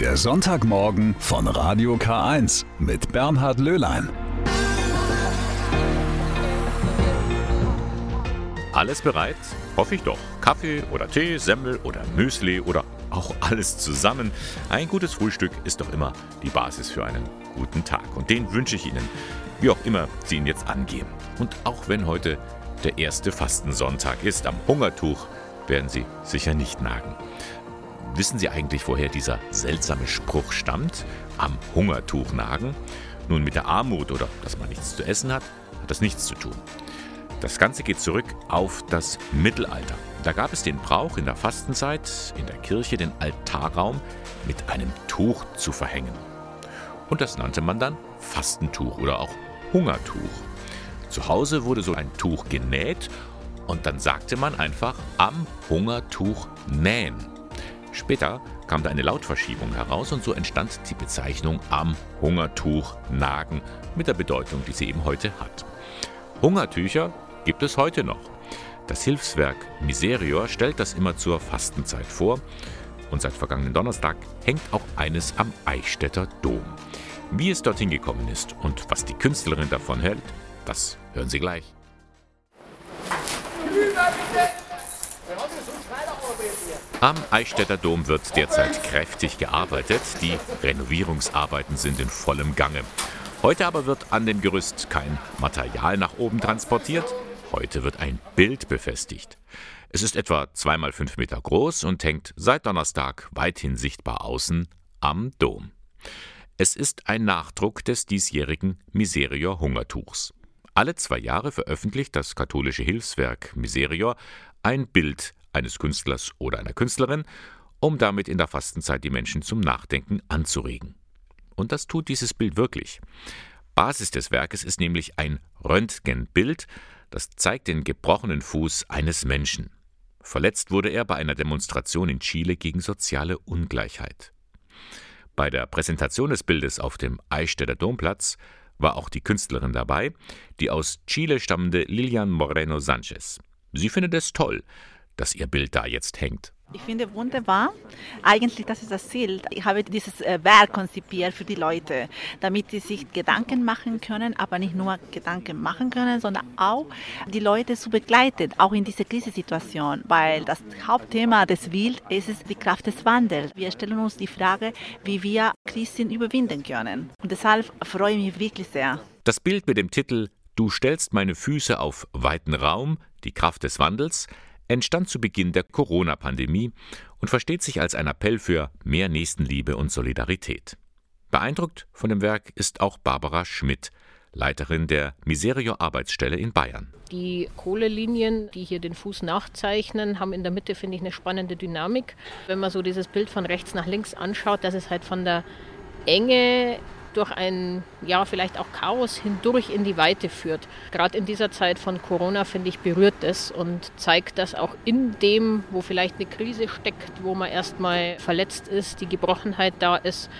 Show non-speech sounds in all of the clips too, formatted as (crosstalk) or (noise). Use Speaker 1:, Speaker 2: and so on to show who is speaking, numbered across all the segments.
Speaker 1: Der Sonntagmorgen von Radio K1 mit Bernhard Löhlein.
Speaker 2: Alles bereit? Hoffe ich doch. Kaffee oder Tee, Semmel oder Müsli oder auch alles zusammen. Ein gutes Frühstück ist doch immer die Basis für einen guten Tag. Und den wünsche ich Ihnen, wie auch immer Sie ihn jetzt angehen. Und auch wenn heute der erste Fastensonntag ist, am Hungertuch werden Sie sicher nicht nagen. Wissen Sie eigentlich, woher dieser seltsame Spruch stammt? Am Hungertuch nagen? Nun, mit der Armut oder dass man nichts zu essen hat, hat das nichts zu tun. Das Ganze geht zurück auf das Mittelalter. Da gab es den Brauch in der Fastenzeit in der Kirche den Altarraum mit einem Tuch zu verhängen. Und das nannte man dann Fastentuch oder auch Hungertuch. Zu Hause wurde so ein Tuch genäht und dann sagte man einfach am Hungertuch nähen. Später kam da eine Lautverschiebung heraus und so entstand die Bezeichnung am Hungertuch nagen mit der Bedeutung, die sie eben heute hat. Hungertücher gibt es heute noch. Das Hilfswerk Miserior stellt das immer zur Fastenzeit vor und seit vergangenen Donnerstag hängt auch eines am Eichstätter Dom. Wie es dorthin gekommen ist und was die Künstlerin davon hält, das hören Sie gleich. Am Eichstätter Dom wird derzeit kräftig gearbeitet. Die Renovierungsarbeiten sind in vollem Gange. Heute aber wird an dem Gerüst kein Material nach oben transportiert. Heute wird ein Bild befestigt. Es ist etwa zweimal fünf Meter groß und hängt seit Donnerstag weithin sichtbar außen am Dom. Es ist ein Nachdruck des diesjährigen Miserior Hungertuchs. Alle zwei Jahre veröffentlicht das katholische Hilfswerk Miserior ein Bild eines Künstlers oder einer Künstlerin, um damit in der Fastenzeit die Menschen zum Nachdenken anzuregen. Und das tut dieses Bild wirklich. Basis des Werkes ist nämlich ein Röntgenbild, das zeigt den gebrochenen Fuß eines Menschen. Verletzt wurde er bei einer Demonstration in Chile gegen soziale Ungleichheit. Bei der Präsentation des Bildes auf dem Eichstätter Domplatz war auch die Künstlerin dabei, die aus Chile stammende Lilian Moreno Sanchez. Sie findet es toll, dass ihr Bild da jetzt hängt.
Speaker 3: Ich finde wunderbar. Eigentlich, das ist das Ziel. Ich habe dieses äh, Werk konzipiert für die Leute, damit sie sich Gedanken machen können, aber nicht nur Gedanken machen können, sondern auch die Leute zu begleiten, auch in dieser Krisensituation, weil das Hauptthema des Wild ist es die Kraft des Wandels. Wir stellen uns die Frage, wie wir Krisen überwinden können. Und deshalb freue ich mich wirklich sehr.
Speaker 2: Das Bild mit dem Titel Du stellst meine Füße auf weiten Raum, die Kraft des Wandels entstand zu Beginn der Corona-Pandemie und versteht sich als ein Appell für mehr Nächstenliebe und Solidarität. Beeindruckt von dem Werk ist auch Barbara Schmidt, Leiterin der Miserio Arbeitsstelle in Bayern.
Speaker 4: Die Kohlelinien, die hier den Fuß nachzeichnen, haben in der Mitte, finde ich, eine spannende Dynamik. Wenn man so dieses Bild von rechts nach links anschaut, dass es halt von der Enge durch ein, ja, vielleicht auch Chaos hindurch in die Weite führt. Gerade in dieser Zeit von Corona, finde ich, berührt es und zeigt, dass auch in dem, wo vielleicht eine Krise steckt, wo man erstmal verletzt ist, die Gebrochenheit da ist,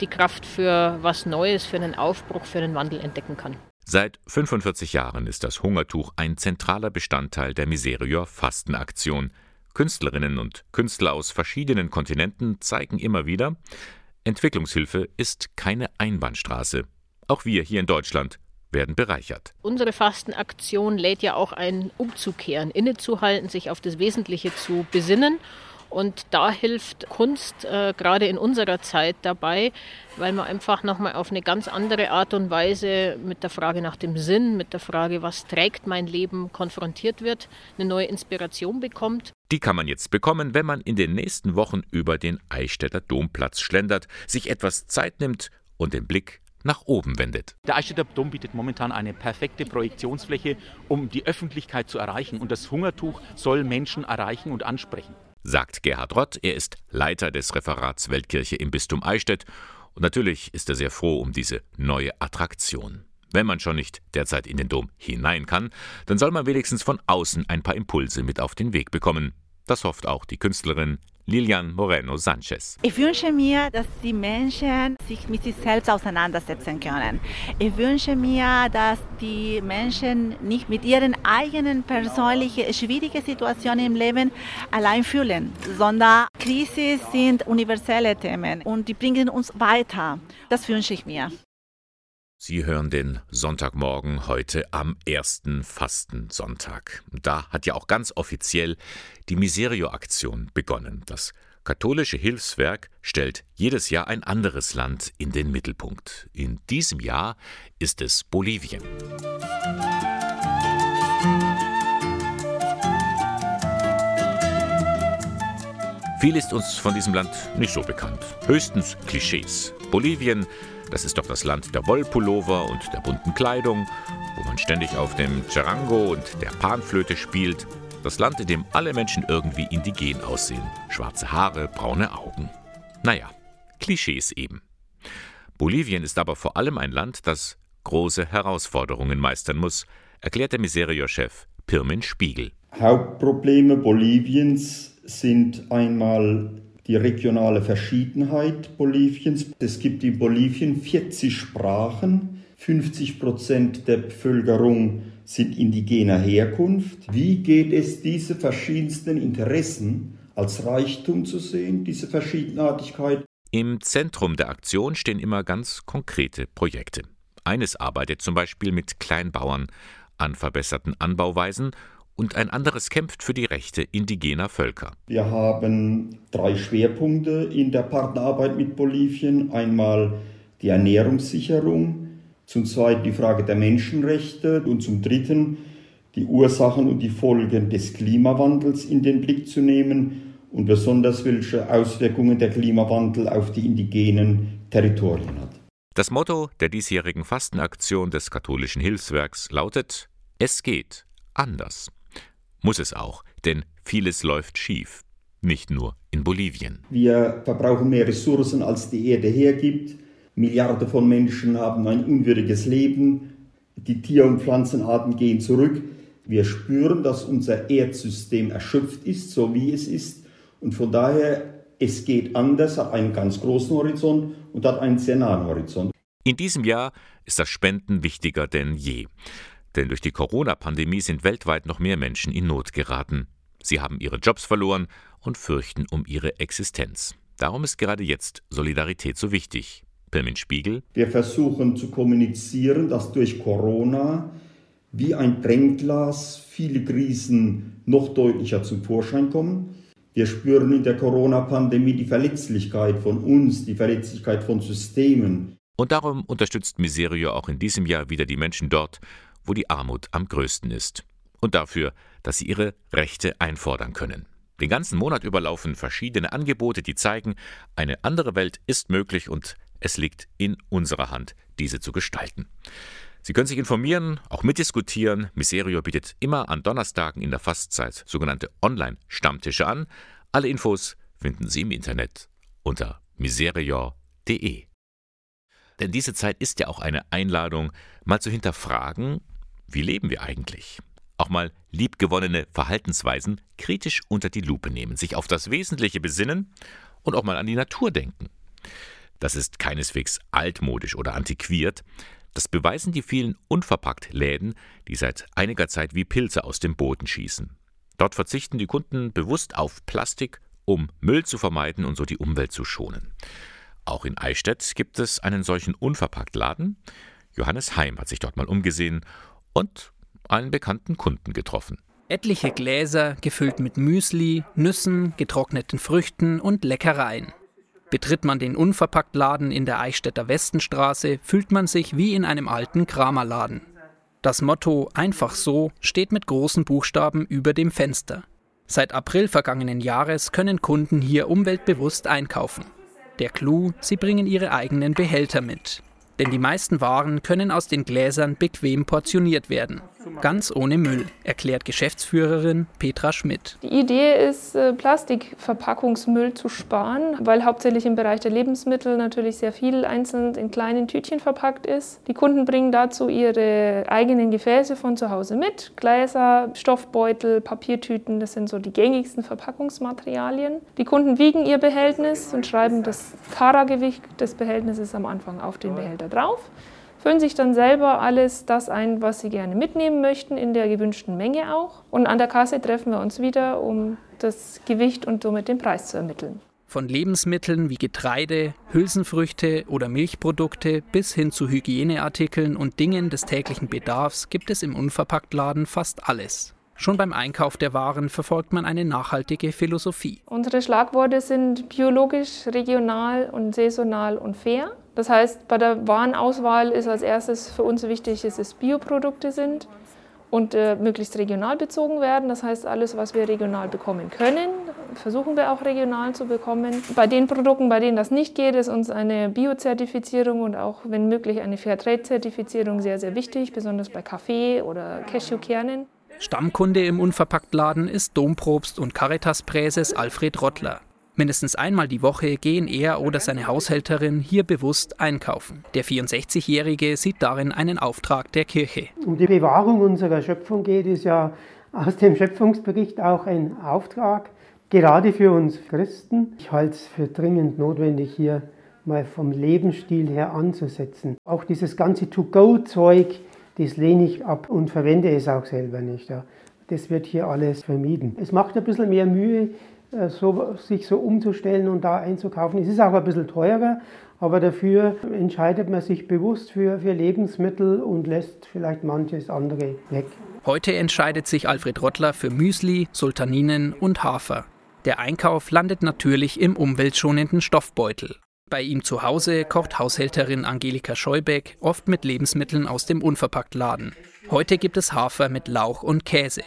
Speaker 4: die Kraft für was Neues, für einen Aufbruch, für einen Wandel entdecken kann.
Speaker 2: Seit 45 Jahren ist das Hungertuch ein zentraler Bestandteil der Miserior Fastenaktion. Künstlerinnen und Künstler aus verschiedenen Kontinenten zeigen immer wieder, Entwicklungshilfe ist keine Einbahnstraße. Auch wir hier in Deutschland werden bereichert.
Speaker 4: Unsere Fastenaktion lädt ja auch ein, umzukehren, innezuhalten, sich auf das Wesentliche zu besinnen und da hilft Kunst äh, gerade in unserer Zeit dabei, weil man einfach nochmal auf eine ganz andere Art und Weise mit der Frage nach dem Sinn, mit der Frage, was trägt mein Leben, konfrontiert wird, eine neue Inspiration bekommt.
Speaker 2: Die kann man jetzt bekommen, wenn man in den nächsten Wochen über den Eichstätter Domplatz schlendert, sich etwas Zeit nimmt und den Blick nach oben wendet.
Speaker 5: Der Eichstätter Dom bietet momentan eine perfekte Projektionsfläche, um die Öffentlichkeit zu erreichen. Und das Hungertuch soll Menschen erreichen und ansprechen
Speaker 2: sagt Gerhard Rott. Er ist Leiter des Referats Weltkirche im Bistum Eichstätt und natürlich ist er sehr froh um diese neue Attraktion. Wenn man schon nicht derzeit in den Dom hinein kann, dann soll man wenigstens von außen ein paar Impulse mit auf den Weg bekommen. Das hofft auch die Künstlerin Lilian Moreno Sanchez.
Speaker 3: Ich wünsche mir, dass die Menschen sich mit sich selbst auseinandersetzen können. Ich wünsche mir, dass die Menschen nicht mit ihren eigenen persönlichen schwierigen Situationen im Leben allein fühlen, sondern Krisen sind universelle Themen und die bringen uns weiter. Das wünsche ich mir.
Speaker 2: Sie hören den Sonntagmorgen heute am ersten Fastensonntag. Da hat ja auch ganz offiziell die Miserio-Aktion begonnen. Das katholische Hilfswerk stellt jedes Jahr ein anderes Land in den Mittelpunkt. In diesem Jahr ist es Bolivien. Viel ist uns von diesem Land nicht so bekannt. Höchstens Klischees. Bolivien das ist doch das Land der Wollpullover und der bunten Kleidung, wo man ständig auf dem Charango und der Panflöte spielt. Das Land, in dem alle Menschen irgendwie indigen aussehen. Schwarze Haare, braune Augen. Naja, Klischees eben. Bolivien ist aber vor allem ein Land, das große Herausforderungen meistern muss, erklärt der Miserio-Chef Pirmin Spiegel.
Speaker 6: Hauptprobleme Boliviens sind einmal die regionale Verschiedenheit Boliviens. Es gibt in Bolivien 40 Sprachen, 50 Prozent der Bevölkerung sind indigener Herkunft. Wie geht es, diese verschiedensten Interessen als Reichtum zu sehen, diese Verschiedenartigkeit?
Speaker 2: Im Zentrum der Aktion stehen immer ganz konkrete Projekte. Eines arbeitet zum Beispiel mit Kleinbauern an verbesserten Anbauweisen und ein anderes kämpft für die Rechte indigener Völker.
Speaker 6: Wir haben drei Schwerpunkte in der Partnerarbeit mit Bolivien. Einmal die Ernährungssicherung, zum Zweiten die Frage der Menschenrechte und zum Dritten die Ursachen und die Folgen des Klimawandels in den Blick zu nehmen und besonders welche Auswirkungen der Klimawandel auf die indigenen Territorien hat.
Speaker 2: Das Motto der diesjährigen Fastenaktion des katholischen Hilfswerks lautet Es geht anders. Muss es auch, denn vieles läuft schief. Nicht nur in Bolivien.
Speaker 6: Wir verbrauchen mehr Ressourcen, als die Erde hergibt. Milliarden von Menschen haben ein unwürdiges Leben. Die Tier- und Pflanzenarten gehen zurück. Wir spüren, dass unser Erdsystem erschöpft ist, so wie es ist. Und von daher, es geht anders, hat einen ganz großen Horizont und hat einen sehr nahen Horizont.
Speaker 2: In diesem Jahr ist das Spenden wichtiger denn je. Denn durch die Corona-Pandemie sind weltweit noch mehr Menschen in Not geraten. Sie haben ihre Jobs verloren und fürchten um ihre Existenz. Darum ist gerade jetzt Solidarität so wichtig. Pirmin Spiegel.
Speaker 6: Wir versuchen zu kommunizieren, dass durch Corona wie ein Brennglas viele Krisen noch deutlicher zum Vorschein kommen. Wir spüren in der Corona-Pandemie die Verletzlichkeit von uns, die Verletzlichkeit von Systemen.
Speaker 2: Und darum unterstützt Miserio auch in diesem Jahr wieder die Menschen dort, wo die Armut am größten ist. Und dafür, dass sie ihre Rechte einfordern können. Den ganzen Monat über laufen verschiedene Angebote, die zeigen, eine andere Welt ist möglich und es liegt in unserer Hand, diese zu gestalten. Sie können sich informieren, auch mitdiskutieren. Miserio bietet immer an Donnerstagen in der Fastzeit sogenannte Online-Stammtische an. Alle Infos finden Sie im Internet unter miserior.de. Denn diese Zeit ist ja auch eine Einladung, mal zu hinterfragen, wie leben wir eigentlich? Auch mal liebgewonnene Verhaltensweisen kritisch unter die Lupe nehmen, sich auf das Wesentliche besinnen und auch mal an die Natur denken. Das ist keineswegs altmodisch oder antiquiert. Das beweisen die vielen unverpackt Läden, die seit einiger Zeit wie Pilze aus dem Boden schießen. Dort verzichten die Kunden bewusst auf Plastik, um Müll zu vermeiden und so die Umwelt zu schonen. Auch in Eichstätt gibt es einen solchen unverpackt Laden. Johannes Heim hat sich dort mal umgesehen und einen bekannten Kunden getroffen.
Speaker 7: Etliche Gläser gefüllt mit Müsli, Nüssen, getrockneten Früchten und Leckereien. Betritt man den Unverpacktladen in der Eichstätter Westenstraße, fühlt man sich wie in einem alten Kramerladen. Das Motto Einfach so steht mit großen Buchstaben über dem Fenster. Seit April vergangenen Jahres können Kunden hier umweltbewusst einkaufen. Der Clou, sie bringen ihre eigenen Behälter mit. Denn die meisten Waren können aus den Gläsern bequem portioniert werden. Ganz ohne Müll, erklärt Geschäftsführerin Petra Schmidt.
Speaker 8: Die Idee ist, äh, Plastikverpackungsmüll zu sparen, weil hauptsächlich im Bereich der Lebensmittel natürlich sehr viel einzeln in kleinen Tütchen verpackt ist. Die Kunden bringen dazu ihre eigenen Gefäße von zu Hause mit. Gläser, Stoffbeutel, Papiertüten, das sind so die gängigsten Verpackungsmaterialien. Die Kunden wiegen ihr Behältnis und schreiben das Kara-Gewicht des Behältnisses am Anfang auf den Behälter drauf füllen sich dann selber alles das ein, was sie gerne mitnehmen möchten, in der gewünschten Menge auch. Und an der Kasse treffen wir uns wieder, um das Gewicht und somit den Preis zu ermitteln.
Speaker 7: Von Lebensmitteln wie Getreide, Hülsenfrüchte oder Milchprodukte bis hin zu Hygieneartikeln und Dingen des täglichen Bedarfs gibt es im Unverpacktladen fast alles. Schon beim Einkauf der Waren verfolgt man eine nachhaltige Philosophie.
Speaker 8: Unsere Schlagworte sind biologisch, regional und saisonal und fair. Das heißt, bei der Warenauswahl ist als erstes für uns wichtig, dass es Bioprodukte sind und äh, möglichst regional bezogen werden. Das heißt, alles, was wir regional bekommen können, versuchen wir auch regional zu bekommen. Bei den Produkten, bei denen das nicht geht, ist uns eine Biozertifizierung und auch, wenn möglich, eine Fairtrade-Zertifizierung sehr, sehr wichtig, besonders bei Kaffee oder Cashewkernen.
Speaker 7: Stammkunde im Unverpacktladen ist Domprobst und Caritas-Präses Alfred Rottler. Mindestens einmal die Woche gehen er oder seine Haushälterin hier bewusst einkaufen. Der 64-Jährige sieht darin einen Auftrag der Kirche.
Speaker 9: Um die Bewahrung unserer Schöpfung geht es ja aus dem Schöpfungsbericht auch ein Auftrag, gerade für uns Christen. Ich halte es für dringend notwendig, hier mal vom Lebensstil her anzusetzen. Auch dieses ganze To-Go-Zeug, das lehne ich ab und verwende es auch selber nicht. Das wird hier alles vermieden. Es macht ein bisschen mehr Mühe, so, sich so umzustellen und da einzukaufen. Es ist auch ein bisschen teurer, aber dafür entscheidet man sich bewusst für, für Lebensmittel und lässt vielleicht manches andere weg.
Speaker 7: Heute entscheidet sich Alfred Rottler für Müsli, Sultaninen und Hafer. Der Einkauf landet natürlich im umweltschonenden Stoffbeutel. Bei ihm zu Hause kocht Haushälterin Angelika Scheubeck oft mit Lebensmitteln aus dem Unverpacktladen. Heute gibt es Hafer mit Lauch und Käse.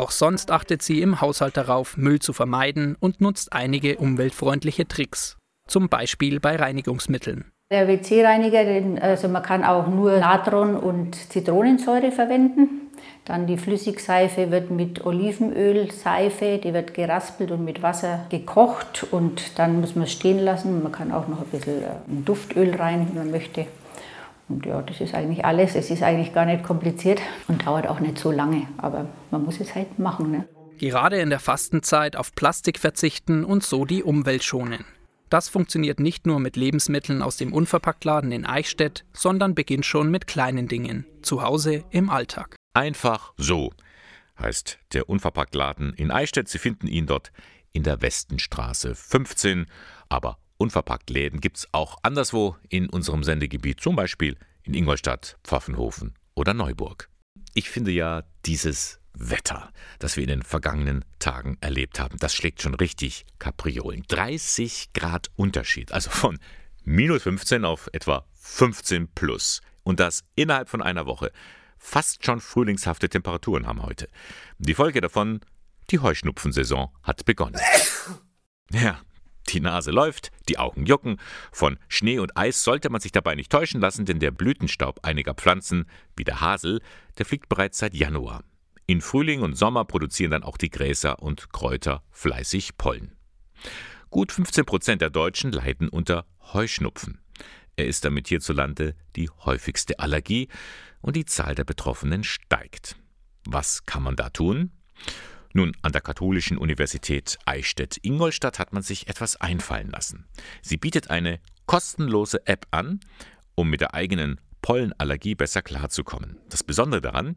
Speaker 7: Auch sonst achtet sie im Haushalt darauf, Müll zu vermeiden und nutzt einige umweltfreundliche Tricks. Zum Beispiel bei Reinigungsmitteln.
Speaker 10: Der WC-Reiniger, also man kann auch nur Natron und Zitronensäure verwenden. Dann die Flüssigseife wird mit Olivenölseife, die wird geraspelt und mit Wasser gekocht und dann muss man es stehen lassen. Man kann auch noch ein bisschen äh, Duftöl rein, wenn man möchte. Und ja, das ist eigentlich alles. Es ist eigentlich gar nicht kompliziert und dauert auch nicht so lange. Aber man muss es halt machen. Ne?
Speaker 7: Gerade in der Fastenzeit auf Plastik verzichten und so die Umwelt schonen. Das funktioniert nicht nur mit Lebensmitteln aus dem Unverpacktladen in Eichstätt, sondern beginnt schon mit kleinen Dingen, zu Hause im Alltag.
Speaker 2: Einfach so heißt der Unverpacktladen in Eichstätt. Sie finden ihn dort in der Westenstraße 15, aber Unverpackt Läden gibt es auch anderswo in unserem Sendegebiet, zum Beispiel in Ingolstadt, Pfaffenhofen oder Neuburg. Ich finde ja dieses Wetter, das wir in den vergangenen Tagen erlebt haben, das schlägt schon richtig Kapriolen. 30 Grad Unterschied, also von minus 15 auf etwa 15 plus. Und das innerhalb von einer Woche. Fast schon frühlingshafte Temperaturen haben heute. Die Folge davon, die Heuschnupfensaison hat begonnen. (laughs) Ja, die Nase läuft, die Augen jucken. Von Schnee und Eis sollte man sich dabei nicht täuschen lassen, denn der Blütenstaub einiger Pflanzen, wie der Hasel, der fliegt bereits seit Januar. In Frühling und Sommer produzieren dann auch die Gräser und Kräuter fleißig Pollen. Gut 15 Prozent der Deutschen leiden unter Heuschnupfen. Er ist damit hierzulande die häufigste Allergie und die Zahl der Betroffenen steigt. Was kann man da tun? Nun, an der Katholischen Universität Eichstätt-Ingolstadt hat man sich etwas einfallen lassen. Sie bietet eine kostenlose App an, um mit der eigenen Pollenallergie besser klarzukommen. Das Besondere daran,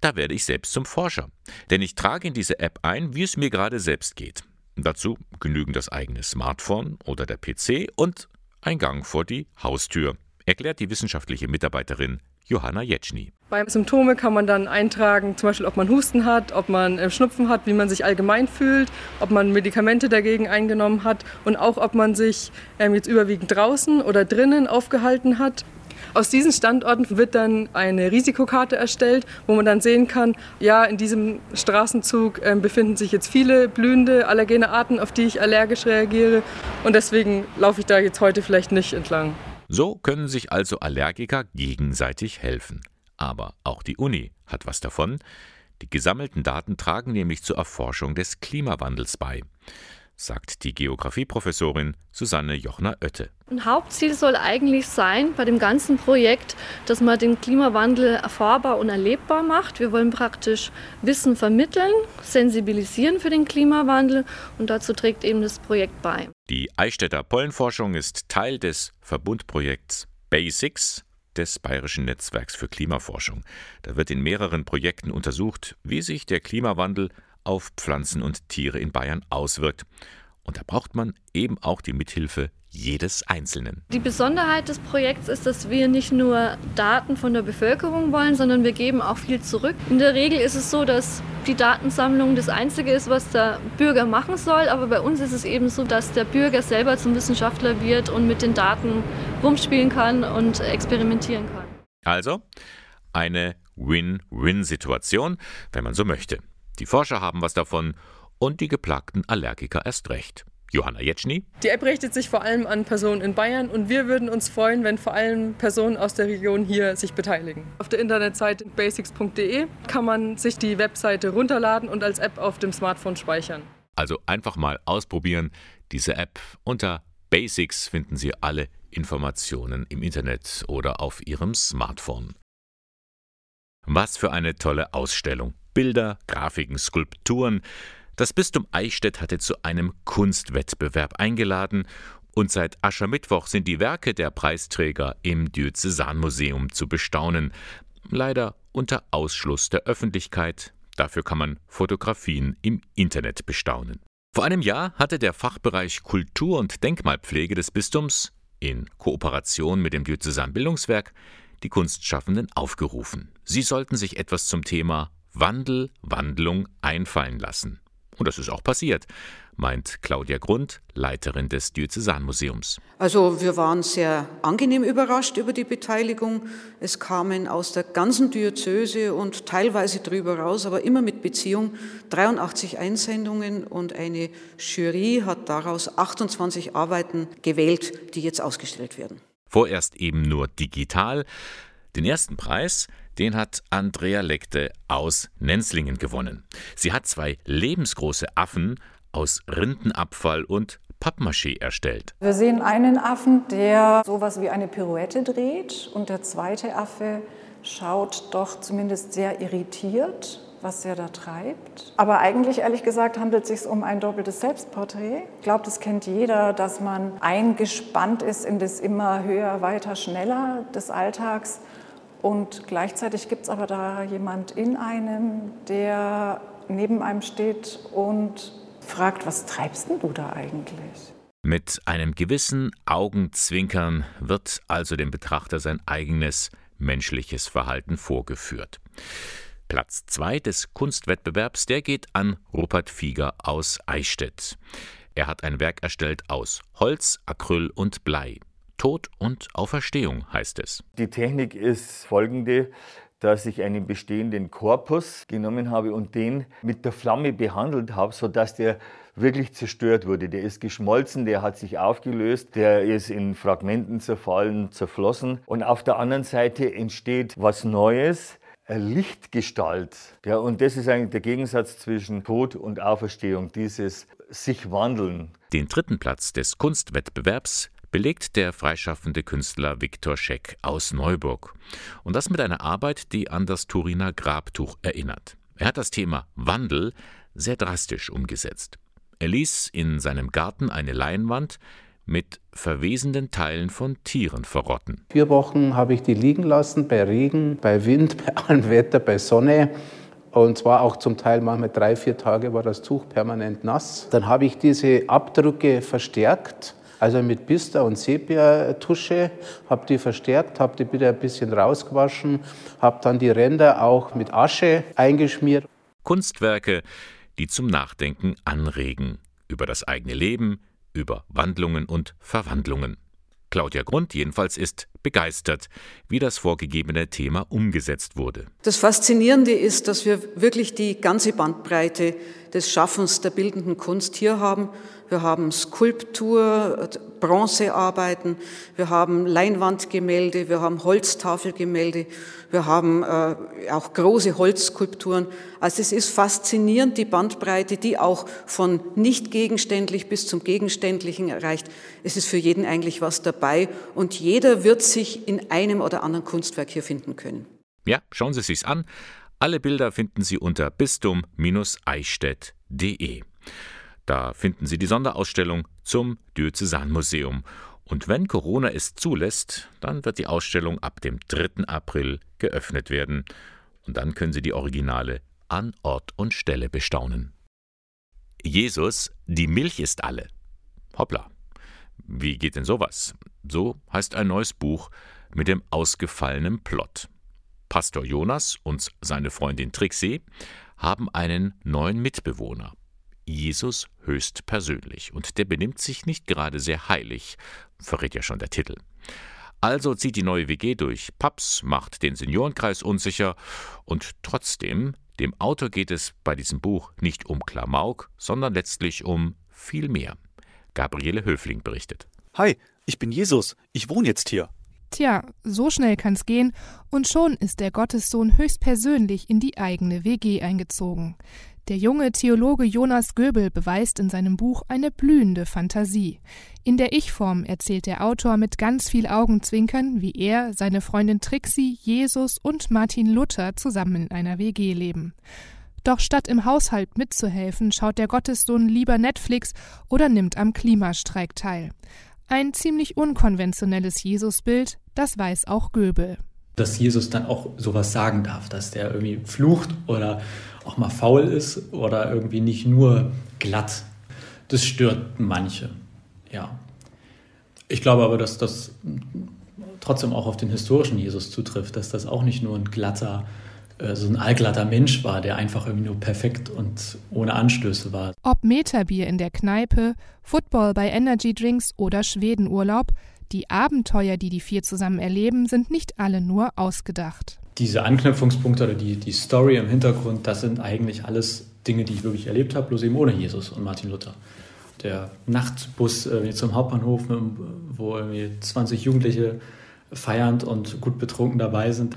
Speaker 2: da werde ich selbst zum Forscher. Denn ich trage in diese App ein, wie es mir gerade selbst geht. Dazu genügen das eigene Smartphone oder der PC und ein Gang vor die Haustür, erklärt die wissenschaftliche Mitarbeiterin Johanna Jetschny.
Speaker 11: Bei Symptome kann man dann eintragen, zum Beispiel, ob man Husten hat, ob man äh, Schnupfen hat, wie man sich allgemein fühlt, ob man Medikamente dagegen eingenommen hat und auch, ob man sich ähm, jetzt überwiegend draußen oder drinnen aufgehalten hat. Aus diesen Standorten wird dann eine Risikokarte erstellt, wo man dann sehen kann, ja, in diesem Straßenzug äh, befinden sich jetzt viele blühende allergene Arten, auf die ich allergisch reagiere und deswegen laufe ich da jetzt heute vielleicht nicht entlang.
Speaker 2: So können sich also Allergiker gegenseitig helfen. Aber auch die Uni hat was davon. Die gesammelten Daten tragen nämlich zur Erforschung des Klimawandels bei sagt die Geografieprofessorin Susanne Jochner-Oette.
Speaker 12: Ein Hauptziel soll eigentlich sein bei dem ganzen Projekt, dass man den Klimawandel erfahrbar und erlebbar macht. Wir wollen praktisch Wissen vermitteln, sensibilisieren für den Klimawandel und dazu trägt eben das Projekt bei.
Speaker 2: Die Eichstätter Pollenforschung ist Teil des Verbundprojekts BASICS des Bayerischen Netzwerks für Klimaforschung. Da wird in mehreren Projekten untersucht, wie sich der Klimawandel auf Pflanzen und Tiere in Bayern auswirkt. Und da braucht man eben auch die Mithilfe jedes Einzelnen.
Speaker 12: Die Besonderheit des Projekts ist, dass wir nicht nur Daten von der Bevölkerung wollen, sondern wir geben auch viel zurück. In der Regel ist es so, dass die Datensammlung das Einzige ist, was der Bürger machen soll, aber bei uns ist es eben so, dass der Bürger selber zum Wissenschaftler wird und mit den Daten rumspielen kann und experimentieren kann.
Speaker 2: Also eine Win-Win-Situation, wenn man so möchte. Die Forscher haben was davon und die geplagten Allergiker erst recht. Johanna Jetschny.
Speaker 11: Die App richtet sich vor allem an Personen in Bayern und wir würden uns freuen, wenn vor allem Personen aus der Region hier sich beteiligen. Auf der Internetseite basics.de kann man sich die Webseite runterladen und als App auf dem Smartphone speichern.
Speaker 2: Also einfach mal ausprobieren. Diese App unter Basics finden Sie alle Informationen im Internet oder auf Ihrem Smartphone. Was für eine tolle Ausstellung. Bilder, Grafiken, Skulpturen. Das Bistum Eichstätt hatte zu einem Kunstwettbewerb eingeladen und seit Aschermittwoch sind die Werke der Preisträger im Diözesanmuseum zu bestaunen. Leider unter Ausschluss der Öffentlichkeit. Dafür kann man Fotografien im Internet bestaunen. Vor einem Jahr hatte der Fachbereich Kultur- und Denkmalpflege des Bistums in Kooperation mit dem Diözesanbildungswerk die Kunstschaffenden aufgerufen. Sie sollten sich etwas zum Thema Wandel, Wandlung einfallen lassen. Und das ist auch passiert, meint Claudia Grund, Leiterin des Diözesanmuseums.
Speaker 13: Also wir waren sehr angenehm überrascht über die Beteiligung. Es kamen aus der ganzen Diözese und teilweise drüber raus, aber immer mit Beziehung 83 Einsendungen und eine Jury hat daraus 28 Arbeiten gewählt, die jetzt ausgestellt werden.
Speaker 2: Vorerst eben nur digital. Den ersten Preis, den hat Andrea Lekte aus Nenzlingen gewonnen. Sie hat zwei lebensgroße Affen aus Rindenabfall und Pappmaché erstellt.
Speaker 14: Wir sehen einen Affen, der sowas wie eine Pirouette dreht und der zweite Affe schaut doch zumindest sehr irritiert, was er da treibt. Aber eigentlich, ehrlich gesagt, handelt es sich um ein doppeltes Selbstporträt. Ich glaube, das kennt jeder, dass man eingespannt ist in das immer höher, weiter, schneller des Alltags und gleichzeitig gibt es aber da jemand in einem, der neben einem steht und fragt, was treibst denn du da eigentlich?
Speaker 2: Mit einem gewissen Augenzwinkern wird also dem Betrachter sein eigenes menschliches Verhalten vorgeführt. Platz 2 des Kunstwettbewerbs, der geht an Rupert Fieger aus Eichstätt. Er hat ein Werk erstellt aus Holz, Acryl und Blei. Tod und Auferstehung heißt es.
Speaker 15: Die Technik ist folgende dass ich einen bestehenden Korpus genommen habe und den mit der Flamme behandelt habe, sodass der wirklich zerstört wurde. Der ist geschmolzen, der hat sich aufgelöst, der ist in Fragmenten zerfallen, zerflossen. Und auf der anderen Seite entsteht was Neues, eine Lichtgestalt. Ja, und das ist eigentlich der Gegensatz zwischen Tod und Auferstehung, dieses sich wandeln.
Speaker 2: Den dritten Platz des Kunstwettbewerbs belegt der freischaffende Künstler Viktor Scheck aus Neuburg. Und das mit einer Arbeit, die an das Turiner Grabtuch erinnert. Er hat das Thema Wandel sehr drastisch umgesetzt. Er ließ in seinem Garten eine Leinwand mit verwesenden Teilen von Tieren verrotten.
Speaker 16: Vier Wochen habe ich die liegen lassen, bei Regen, bei Wind, (laughs) bei allem Wetter, bei Sonne. Und zwar auch zum Teil manchmal drei, vier Tage war das Tuch permanent nass. Dann habe ich diese Abdrücke verstärkt also mit Bister und Sepia-Tusche, habe die verstärkt, habe die wieder ein bisschen rausgewaschen, habe dann die Ränder auch mit Asche eingeschmiert.
Speaker 2: Kunstwerke, die zum Nachdenken anregen über das eigene Leben, über Wandlungen und Verwandlungen. Claudia Grund jedenfalls ist begeistert, wie das vorgegebene Thema umgesetzt wurde.
Speaker 13: Das Faszinierende ist, dass wir wirklich die ganze Bandbreite des Schaffens der bildenden Kunst hier haben wir haben Skulptur, Bronzearbeiten, wir haben Leinwandgemälde, wir haben Holztafelgemälde, wir haben äh, auch große Holzskulpturen. Also es ist faszinierend, die Bandbreite, die auch von nicht gegenständlich bis zum Gegenständlichen erreicht. Es ist für jeden eigentlich was dabei und jeder wird sich in einem oder anderen Kunstwerk hier finden können.
Speaker 2: Ja, schauen Sie sich's an. Alle Bilder finden Sie unter bistum-eichstätt.de. Da finden Sie die Sonderausstellung zum Diözesanmuseum. Und wenn Corona es zulässt, dann wird die Ausstellung ab dem 3. April geöffnet werden. Und dann können Sie die Originale an Ort und Stelle bestaunen. Jesus, die Milch ist alle. Hoppla. Wie geht denn sowas? So heißt ein neues Buch mit dem ausgefallenen Plot. Pastor Jonas und seine Freundin Trixie haben einen neuen Mitbewohner. Jesus höchstpersönlich, und der benimmt sich nicht gerade sehr heilig, verrät ja schon der Titel. Also zieht die neue WG durch Pubs, macht den Seniorenkreis unsicher, und trotzdem, dem Autor geht es bei diesem Buch nicht um Klamauk, sondern letztlich um viel mehr. Gabriele Höfling berichtet.
Speaker 17: Hi, ich bin Jesus, ich wohne jetzt hier.
Speaker 18: Tja, so schnell kann's gehen, und schon ist der Gottessohn höchstpersönlich in die eigene WG eingezogen. Der junge Theologe Jonas Göbel beweist in seinem Buch eine blühende Fantasie. In der Ich-Form erzählt der Autor mit ganz viel Augenzwinkern, wie er, seine Freundin Trixie, Jesus und Martin Luther zusammen in einer WG leben. Doch statt im Haushalt mitzuhelfen, schaut der Gottessohn lieber Netflix oder nimmt am Klimastreik teil. Ein ziemlich unkonventionelles Jesusbild, das weiß auch Göbel.
Speaker 19: Dass Jesus dann auch sowas sagen darf, dass der irgendwie flucht oder auch mal faul ist oder irgendwie nicht nur glatt. Das stört manche, ja. Ich glaube aber, dass das trotzdem auch auf den historischen Jesus zutrifft, dass das auch nicht nur ein glatter äh, so ein allglatter Mensch war, der einfach irgendwie nur perfekt und ohne Anstöße war.
Speaker 18: Ob Meterbier in der Kneipe, Football bei Energy Drinks oder Schwedenurlaub, die Abenteuer, die die vier zusammen erleben, sind nicht alle nur ausgedacht.
Speaker 19: Diese Anknüpfungspunkte oder die, die Story im Hintergrund, das sind eigentlich alles Dinge, die ich wirklich erlebt habe, bloß eben ohne Jesus und Martin Luther. Der Nachtbus äh, zum Hauptbahnhof, wo irgendwie 20 Jugendliche feiernd und gut betrunken dabei sind.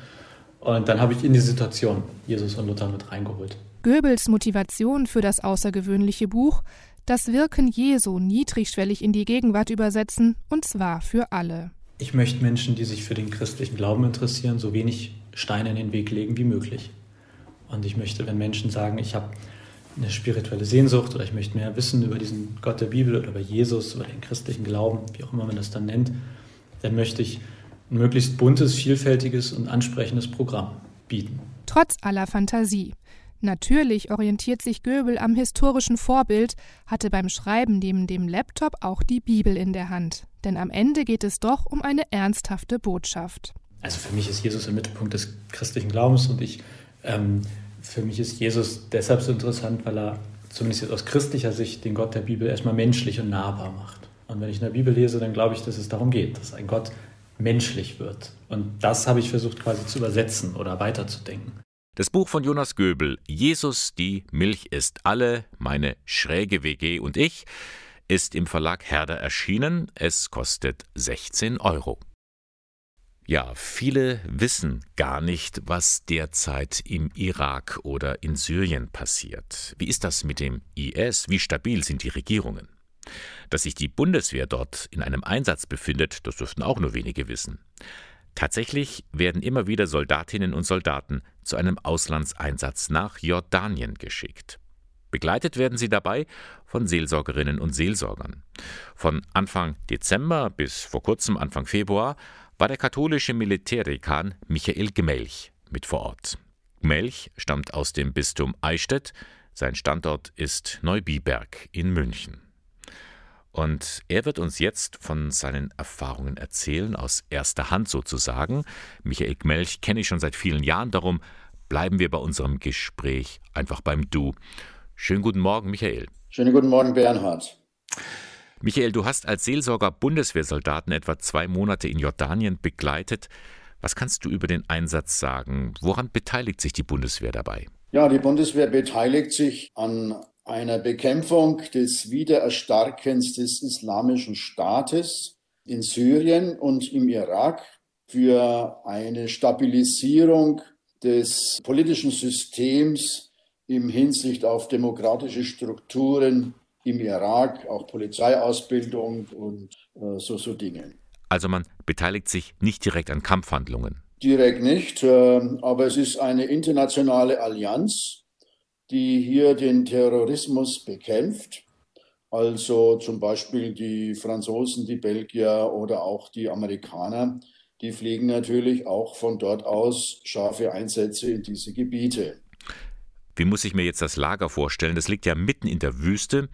Speaker 19: Und dann habe ich in die Situation Jesus und Luther mit reingeholt.
Speaker 18: Goebbels Motivation für das außergewöhnliche Buch, das Wirken Jesu niedrigschwellig in die Gegenwart übersetzen, und zwar für alle.
Speaker 19: Ich möchte Menschen, die sich für den christlichen Glauben interessieren, so wenig Steine in den Weg legen wie möglich. Und ich möchte, wenn Menschen sagen, ich habe eine spirituelle Sehnsucht oder ich möchte mehr wissen über diesen Gott der Bibel oder über Jesus oder den christlichen Glauben, wie auch immer man das dann nennt, dann möchte ich ein möglichst buntes, vielfältiges und ansprechendes Programm bieten.
Speaker 18: Trotz aller Fantasie. Natürlich orientiert sich Göbel am historischen Vorbild, hatte beim Schreiben neben dem Laptop auch die Bibel in der Hand. Denn am Ende geht es doch um eine ernsthafte Botschaft.
Speaker 19: Also für mich ist Jesus im Mittelpunkt des christlichen Glaubens und ich, ähm, für mich ist Jesus deshalb so interessant, weil er zumindest jetzt aus christlicher Sicht den Gott der Bibel erstmal menschlich und nahbar macht. Und wenn ich in der Bibel lese, dann glaube ich, dass es darum geht, dass ein Gott menschlich wird. Und das habe ich versucht quasi zu übersetzen oder weiterzudenken.
Speaker 2: Das Buch von Jonas Göbel, Jesus, die Milch ist alle, meine schräge WG und ich, ist im Verlag Herder erschienen. Es kostet 16 Euro. Ja, viele wissen gar nicht, was derzeit im Irak oder in Syrien passiert. Wie ist das mit dem IS? Wie stabil sind die Regierungen? Dass sich die Bundeswehr dort in einem Einsatz befindet, das dürften auch nur wenige wissen. Tatsächlich werden immer wieder Soldatinnen und Soldaten zu einem Auslandseinsatz nach Jordanien geschickt. Begleitet werden sie dabei von Seelsorgerinnen und Seelsorgern. Von Anfang Dezember bis vor kurzem Anfang Februar war der katholische Militärdekan Michael Gmelch mit vor Ort. Gmelch stammt aus dem Bistum Eichstätt, sein Standort ist Neubiberg in München. Und er wird uns jetzt von seinen Erfahrungen erzählen, aus erster Hand sozusagen. Michael Gmelch kenne ich schon seit vielen Jahren, darum bleiben wir bei unserem Gespräch einfach beim Du. Schönen guten Morgen, Michael.
Speaker 20: Schönen guten Morgen, Bernhard.
Speaker 2: Michael, du hast als Seelsorger Bundeswehrsoldaten etwa zwei Monate in Jordanien begleitet. Was kannst du über den Einsatz sagen? Woran beteiligt sich die Bundeswehr dabei?
Speaker 20: Ja, die Bundeswehr beteiligt sich an einer Bekämpfung des Wiedererstarkens des islamischen Staates in Syrien und im Irak für eine Stabilisierung des politischen Systems im Hinsicht auf demokratische Strukturen im Irak, auch Polizeiausbildung und äh, so, so Dinge.
Speaker 2: Also man beteiligt sich nicht direkt an Kampfhandlungen.
Speaker 20: Direkt nicht, äh, aber es ist eine internationale Allianz, die hier den Terrorismus bekämpft. Also zum Beispiel die Franzosen, die Belgier oder auch die Amerikaner, die fliegen natürlich auch von dort aus scharfe Einsätze in diese Gebiete.
Speaker 2: Wie muss ich mir jetzt das Lager vorstellen? Das liegt ja mitten in der Wüste.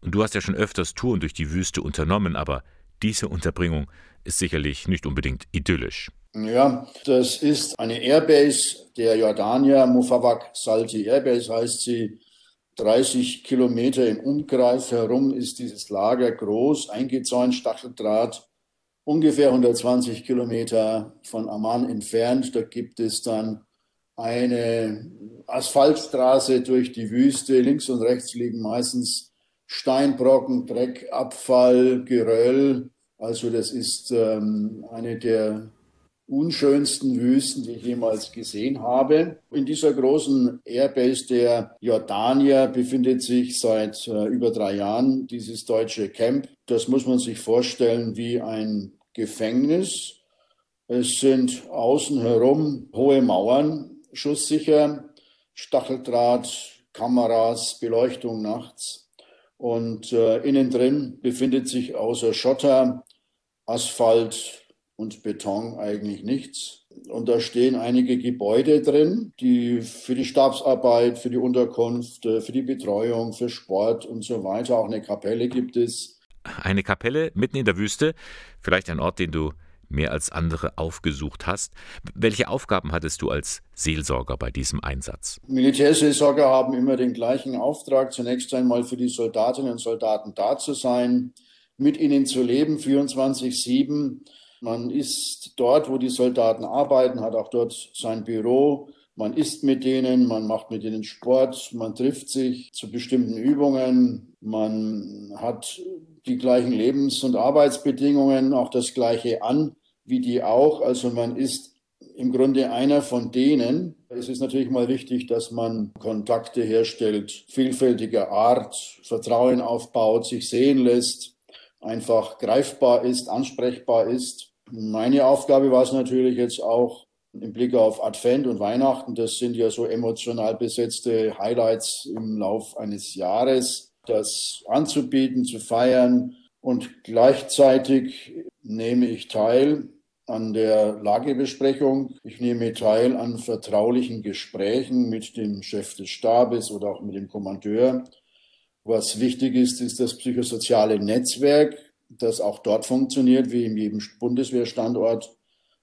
Speaker 2: Und du hast ja schon öfters Touren durch die Wüste unternommen, aber diese Unterbringung ist sicherlich nicht unbedingt idyllisch.
Speaker 20: Ja, das ist eine Airbase der Jordanier, Mufawak Salti Airbase heißt sie. 30 Kilometer im Umkreis herum ist dieses Lager groß, eingezäunt, Stacheldraht, ungefähr 120 Kilometer von Amman entfernt. Da gibt es dann eine Asphaltstraße durch die Wüste. Links und rechts liegen meistens Steinbrocken, Dreck, Abfall, Geröll. Also das ist ähm, eine der unschönsten Wüsten, die ich jemals gesehen habe. In dieser großen Airbase der Jordanier befindet sich seit äh, über drei Jahren dieses deutsche Camp. Das muss man sich vorstellen wie ein Gefängnis. Es sind außen herum hohe Mauern, schusssicher, Stacheldraht, Kameras, Beleuchtung nachts. Und äh, innen drin befindet sich außer Schotter, Asphalt, und Beton eigentlich nichts. Und da stehen einige Gebäude drin, die für die Stabsarbeit, für die Unterkunft, äh, für die Betreuung, für Sport und so weiter. Auch eine Kapelle gibt es.
Speaker 2: Eine Kapelle mitten in der Wüste, vielleicht ein Ort, den du mehr als andere aufgesucht hast. Welche Aufgaben hattest du als Seelsorger bei diesem Einsatz?
Speaker 20: Militärseelsorger haben immer den gleichen Auftrag, zunächst einmal für die Soldatinnen und Soldaten da zu sein, mit ihnen zu leben, 24-7 man ist dort, wo die Soldaten arbeiten, hat auch dort sein Büro. Man isst mit denen, man macht mit ihnen Sport, man trifft sich zu bestimmten Übungen, man hat die gleichen Lebens- und Arbeitsbedingungen, auch das gleiche an wie die auch. Also man ist im Grunde einer von denen. Es ist natürlich mal wichtig, dass man Kontakte herstellt, vielfältiger Art, Vertrauen aufbaut, sich sehen lässt, einfach greifbar ist, ansprechbar ist. Meine Aufgabe war es natürlich jetzt auch im Blick auf Advent und Weihnachten. Das sind ja so emotional besetzte Highlights im Lauf eines Jahres, das anzubieten, zu feiern. Und gleichzeitig nehme ich teil an der Lagebesprechung. Ich nehme teil an vertraulichen Gesprächen mit dem Chef des Stabes oder auch mit dem Kommandeur. Was wichtig ist, ist das psychosoziale Netzwerk, das auch dort funktioniert, wie in jedem Bundeswehrstandort.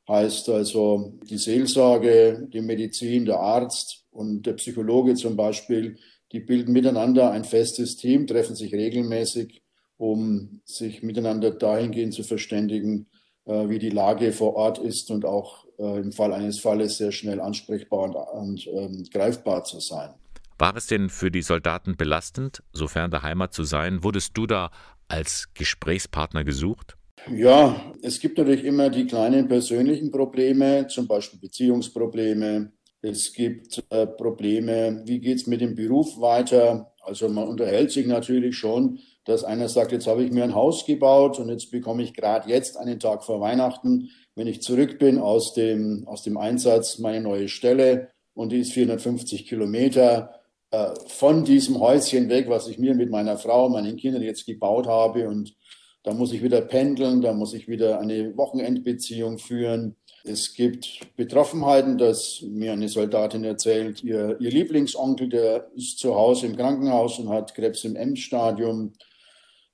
Speaker 20: Heißt also die Seelsorge, die Medizin, der Arzt und der Psychologe zum Beispiel, die bilden miteinander ein festes Team, treffen sich regelmäßig, um sich miteinander dahingehend zu verständigen, äh, wie die Lage vor Ort ist und auch äh, im Fall eines Falles sehr schnell ansprechbar und, und ähm, greifbar zu sein.
Speaker 2: War es denn für die Soldaten belastend, sofern der Heimat zu sein? Wurdest du da als Gesprächspartner gesucht?
Speaker 20: Ja, es gibt natürlich immer die kleinen persönlichen Probleme, zum Beispiel Beziehungsprobleme. Es gibt äh, Probleme, wie geht es mit dem Beruf weiter? Also man unterhält sich natürlich schon, dass einer sagt, jetzt habe ich mir ein Haus gebaut und jetzt bekomme ich gerade jetzt einen Tag vor Weihnachten, wenn ich zurück bin aus dem, aus dem Einsatz, meine neue Stelle und die ist 450 Kilometer äh, von diesem Häuschen weg, was ich mir mit meiner Frau, meinen Kindern jetzt gebaut habe. Und da muss ich wieder pendeln, da muss ich wieder eine Wochenendbeziehung führen. Es gibt Betroffenheiten, dass mir eine Soldatin erzählt, ihr, ihr Lieblingsonkel, der ist zu Hause im Krankenhaus und hat Krebs im Endstadium.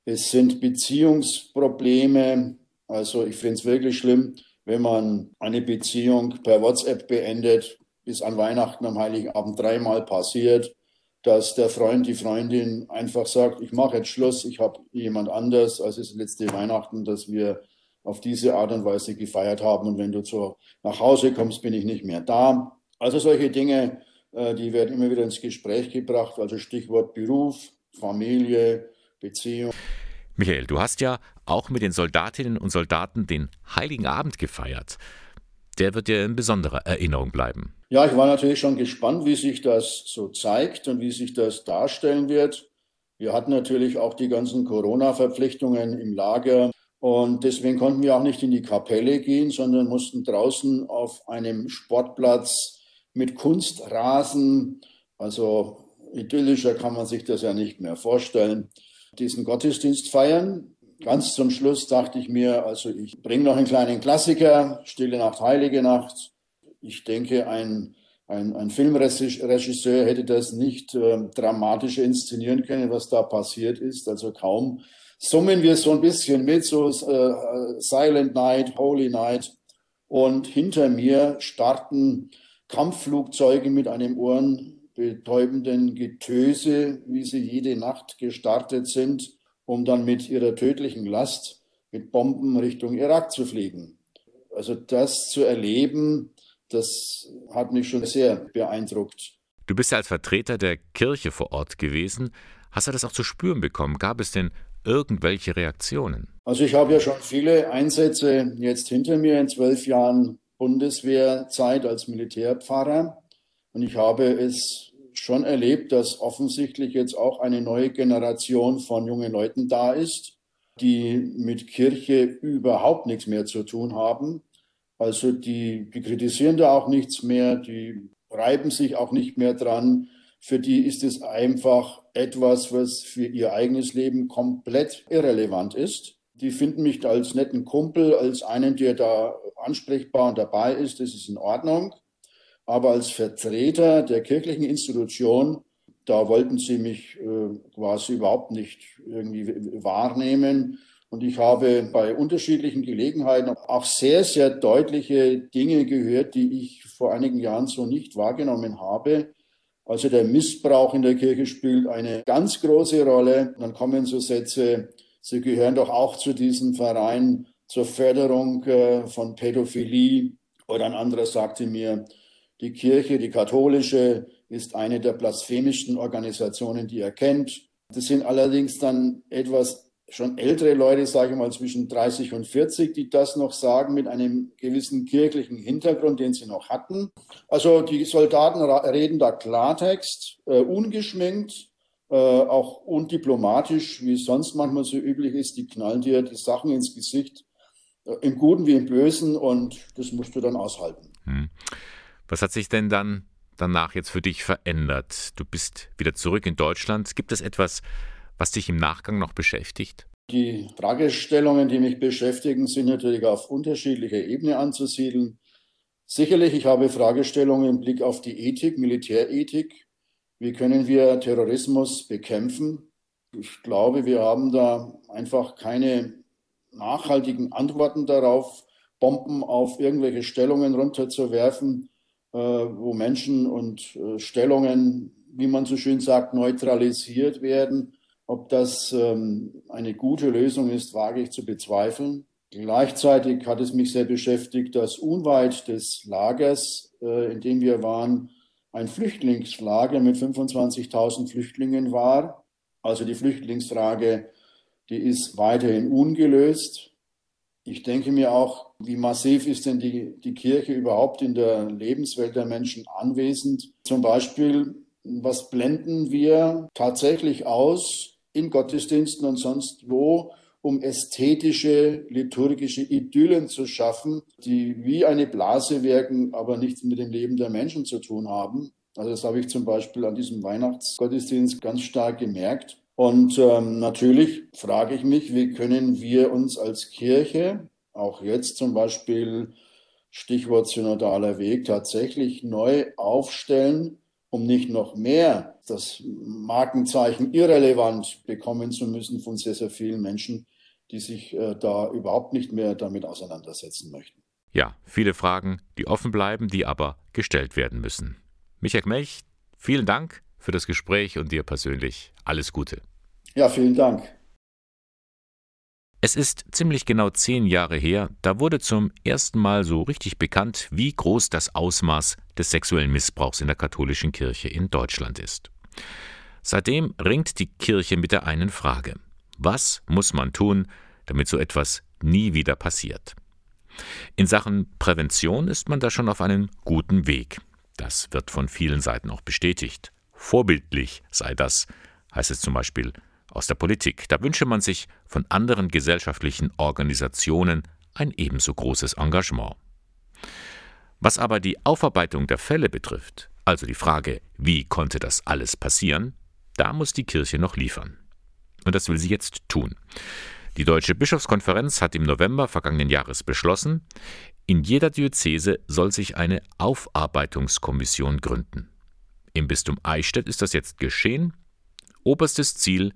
Speaker 20: Es sind Beziehungsprobleme. Also ich finde es wirklich schlimm, wenn man eine Beziehung per WhatsApp beendet, bis an Weihnachten am Heiligen Abend dreimal passiert dass der Freund, die Freundin einfach sagt, ich mache jetzt Schluss, ich habe jemand anders, als es letzte Weihnachten, dass wir auf diese Art und Weise gefeiert haben und wenn du zu, nach Hause kommst, bin ich nicht mehr da. Also solche Dinge, äh, die werden immer wieder ins Gespräch gebracht, also Stichwort Beruf, Familie, Beziehung.
Speaker 2: Michael, du hast ja auch mit den Soldatinnen und Soldaten den Heiligen Abend gefeiert. Der wird dir in besonderer Erinnerung bleiben.
Speaker 20: Ja, ich war natürlich schon gespannt, wie sich das so zeigt und wie sich das darstellen wird. Wir hatten natürlich auch die ganzen Corona-Verpflichtungen im Lager und deswegen konnten wir auch nicht in die Kapelle gehen, sondern mussten draußen auf einem Sportplatz mit Kunstrasen, also idyllischer kann man sich das ja nicht mehr vorstellen, diesen Gottesdienst feiern. Ganz zum Schluss dachte ich mir, also ich bringe noch einen kleinen Klassiker, Stille Nacht, Heilige Nacht. Ich denke, ein, ein, ein Filmregisseur hätte das nicht äh, dramatischer inszenieren können, was da passiert ist. Also kaum summen wir so ein bisschen mit, so äh, Silent Night, Holy Night. Und hinter mir starten Kampfflugzeuge mit einem ohrenbetäubenden Getöse, wie sie jede Nacht gestartet sind, um dann mit ihrer tödlichen Last mit Bomben Richtung Irak zu fliegen. Also das zu erleben, das hat mich schon sehr beeindruckt.
Speaker 2: Du bist ja als Vertreter der Kirche vor Ort gewesen. Hast du das auch zu spüren bekommen? Gab es denn irgendwelche Reaktionen?
Speaker 20: Also ich habe ja schon viele Einsätze jetzt hinter mir in zwölf Jahren Bundeswehrzeit als Militärpfarrer. Und ich habe es schon erlebt, dass offensichtlich jetzt auch eine neue Generation von jungen Leuten da ist, die mit Kirche überhaupt nichts mehr zu tun haben. Also die, die kritisieren da auch nichts mehr, die reiben sich auch nicht mehr dran. Für die ist es einfach etwas, was für ihr eigenes Leben komplett irrelevant ist. Die finden mich als netten Kumpel, als einen, der da ansprechbar und dabei ist, das ist in Ordnung. Aber als Vertreter der kirchlichen Institution, da wollten sie mich äh, quasi überhaupt nicht irgendwie wahrnehmen. Und ich habe bei unterschiedlichen Gelegenheiten auch sehr, sehr deutliche Dinge gehört, die ich vor einigen Jahren so nicht wahrgenommen habe. Also der Missbrauch in der Kirche spielt eine ganz große Rolle. Dann kommen so Sätze, Sie gehören doch auch zu diesem Verein zur Förderung äh, von Pädophilie. Oder ein anderer sagte mir, die Kirche, die katholische, ist eine der blasphemischsten Organisationen, die er kennt. Das sind allerdings dann etwas schon ältere Leute, sage ich mal zwischen 30 und 40, die das noch sagen mit einem gewissen kirchlichen Hintergrund, den sie noch hatten. Also die Soldaten reden da Klartext, äh, ungeschminkt, äh, auch undiplomatisch, wie es sonst manchmal so üblich ist. Die knallen dir die Sachen ins Gesicht, äh, im Guten wie im Bösen, und das musst du dann aushalten. Hm.
Speaker 2: Was hat sich denn dann danach jetzt für dich verändert? Du bist wieder zurück in Deutschland. Gibt es etwas, was dich im Nachgang noch beschäftigt?
Speaker 20: Die Fragestellungen, die mich beschäftigen, sind natürlich auf unterschiedlicher Ebene anzusiedeln. Sicherlich, ich habe Fragestellungen im Blick auf die Ethik, Militärethik. Wie können wir Terrorismus bekämpfen? Ich glaube, wir haben da einfach keine nachhaltigen Antworten darauf, Bomben auf irgendwelche Stellungen runterzuwerfen, wo Menschen und äh, Stellungen, wie man so schön sagt, neutralisiert werden. Ob das ähm, eine gute Lösung ist, wage ich zu bezweifeln. Gleichzeitig hat es mich sehr beschäftigt, dass unweit des Lagers, äh, in dem wir waren, ein Flüchtlingslager mit 25.000 Flüchtlingen war. Also die Flüchtlingsfrage, die ist weiterhin ungelöst. Ich denke mir auch, wie massiv ist denn die, die Kirche überhaupt in der Lebenswelt der Menschen anwesend? Zum Beispiel, was blenden wir tatsächlich aus in Gottesdiensten und sonst wo, um ästhetische, liturgische Idyllen zu schaffen, die wie eine Blase wirken, aber nichts mit dem Leben der Menschen zu tun haben. Also das habe ich zum Beispiel an diesem Weihnachtsgottesdienst ganz stark gemerkt. Und ähm, natürlich frage ich mich, wie können wir uns als Kirche, auch jetzt zum Beispiel Stichwort synodaler Weg, tatsächlich neu aufstellen, um nicht noch mehr das Markenzeichen irrelevant bekommen zu müssen von sehr, sehr vielen Menschen, die sich äh, da überhaupt nicht mehr damit auseinandersetzen möchten.
Speaker 2: Ja, viele Fragen, die offen bleiben, die aber gestellt werden müssen. Michael Melch, vielen Dank für das Gespräch und dir persönlich alles Gute.
Speaker 20: Ja, vielen Dank.
Speaker 2: Es ist ziemlich genau zehn Jahre her, da wurde zum ersten Mal so richtig bekannt, wie groß das Ausmaß des sexuellen Missbrauchs in der katholischen Kirche in Deutschland ist. Seitdem ringt die Kirche mit der einen Frage. Was muss man tun, damit so etwas nie wieder passiert? In Sachen Prävention ist man da schon auf einem guten Weg. Das wird von vielen Seiten auch bestätigt. Vorbildlich sei das, heißt es zum Beispiel aus der Politik. Da wünsche man sich von anderen gesellschaftlichen Organisationen ein ebenso großes Engagement. Was aber die Aufarbeitung der Fälle betrifft, also die Frage, wie konnte das alles passieren, da muss die Kirche noch liefern. Und das will sie jetzt tun. Die Deutsche Bischofskonferenz hat im November vergangenen Jahres beschlossen, in jeder Diözese soll sich eine Aufarbeitungskommission gründen. Im Bistum Eichstätt ist das jetzt geschehen. Oberstes Ziel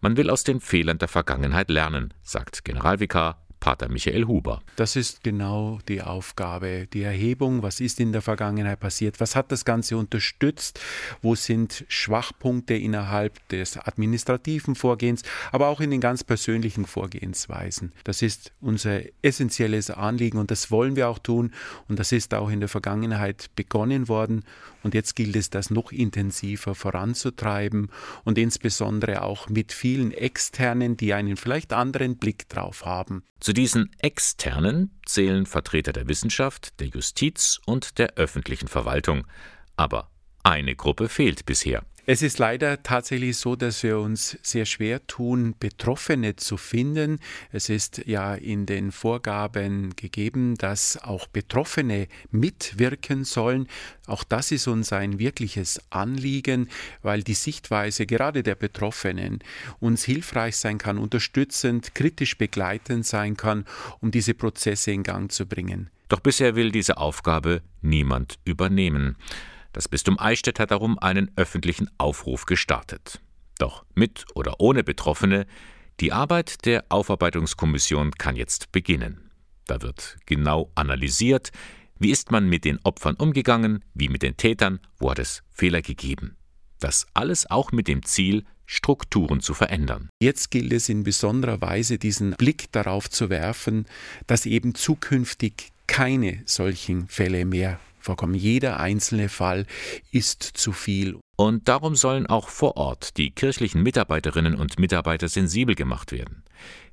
Speaker 2: man will aus den Fehlern der Vergangenheit lernen, sagt Generalvikar Pater Michael Huber.
Speaker 21: Das ist genau die Aufgabe, die Erhebung, was ist in der Vergangenheit passiert, was hat das Ganze unterstützt, wo sind Schwachpunkte innerhalb des administrativen Vorgehens, aber auch in den ganz persönlichen Vorgehensweisen. Das ist unser essentielles Anliegen und das wollen wir auch tun und das ist auch in der Vergangenheit begonnen worden und jetzt gilt es, das noch intensiver voranzutreiben und insbesondere auch mit vielen Externen, die einen vielleicht anderen Blick drauf haben.
Speaker 2: Zu diesen Externen zählen Vertreter der Wissenschaft, der Justiz und der öffentlichen Verwaltung. Aber eine Gruppe fehlt bisher.
Speaker 21: Es ist leider tatsächlich so, dass wir uns sehr schwer tun, Betroffene zu finden. Es ist ja in den Vorgaben gegeben, dass auch Betroffene mitwirken sollen. Auch das ist uns ein wirkliches Anliegen, weil die Sichtweise gerade der Betroffenen uns hilfreich sein kann, unterstützend, kritisch begleitend sein kann, um diese Prozesse in Gang zu bringen.
Speaker 2: Doch bisher will diese Aufgabe niemand übernehmen. Das Bistum Eichstätt hat darum einen öffentlichen Aufruf gestartet. Doch mit oder ohne Betroffene, die Arbeit der Aufarbeitungskommission kann jetzt beginnen. Da wird genau analysiert, wie ist man mit den Opfern umgegangen, wie mit den Tätern, wo hat es Fehler gegeben. Das alles auch mit dem Ziel, Strukturen zu verändern.
Speaker 21: Jetzt gilt es in besonderer Weise, diesen Blick darauf zu werfen, dass eben zukünftig keine solchen Fälle mehr vorkommen. Jeder einzelne Fall ist zu viel.
Speaker 2: Und darum sollen auch vor Ort die kirchlichen Mitarbeiterinnen und Mitarbeiter sensibel gemacht werden.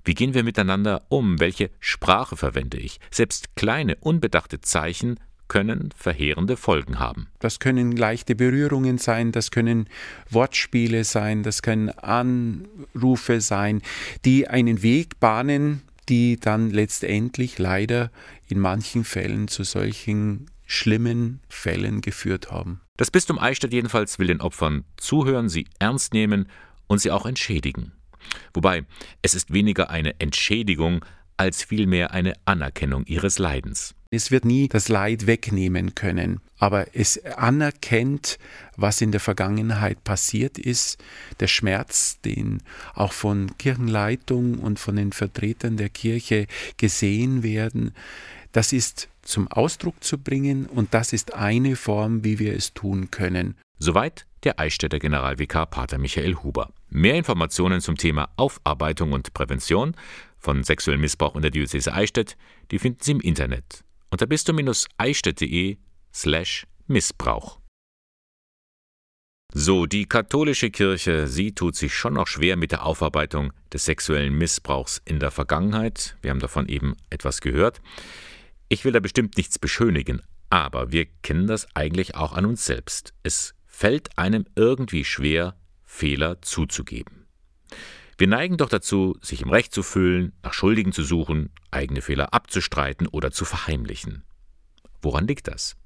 Speaker 2: Wie gehen wir miteinander um? Welche Sprache verwende ich? Selbst kleine, unbedachte Zeichen können verheerende Folgen haben.
Speaker 21: Das können leichte Berührungen sein, das können Wortspiele sein, das können Anrufe sein, die einen Weg bahnen, die dann letztendlich leider in manchen Fällen zu solchen schlimmen Fällen geführt haben.
Speaker 2: Das Bistum Eichstätt jedenfalls will den Opfern zuhören, sie ernst nehmen und sie auch entschädigen. Wobei es ist weniger eine Entschädigung als vielmehr eine Anerkennung ihres Leidens.
Speaker 21: Es wird nie das Leid wegnehmen können, aber es anerkennt, was in der Vergangenheit passiert ist, der Schmerz, den auch von Kirchenleitung und von den Vertretern der Kirche gesehen werden, das ist zum Ausdruck zu bringen und das ist eine Form, wie wir es tun können.
Speaker 2: Soweit der Eichstätter Generalvikar Pater Michael Huber. Mehr Informationen zum Thema Aufarbeitung und Prävention von sexuellem Missbrauch in der Diözese Eichstätt, die finden Sie im Internet unter bistum-eichstätt.de slash Missbrauch. So, die katholische Kirche, sie tut sich schon noch schwer mit der Aufarbeitung des sexuellen Missbrauchs in der Vergangenheit. Wir haben davon eben etwas gehört. Ich will da bestimmt nichts beschönigen, aber wir kennen das eigentlich auch an uns selbst. Es fällt einem irgendwie schwer, Fehler zuzugeben. Wir neigen doch dazu, sich im Recht zu fühlen, nach Schuldigen zu suchen, eigene Fehler abzustreiten oder zu verheimlichen. Woran liegt das?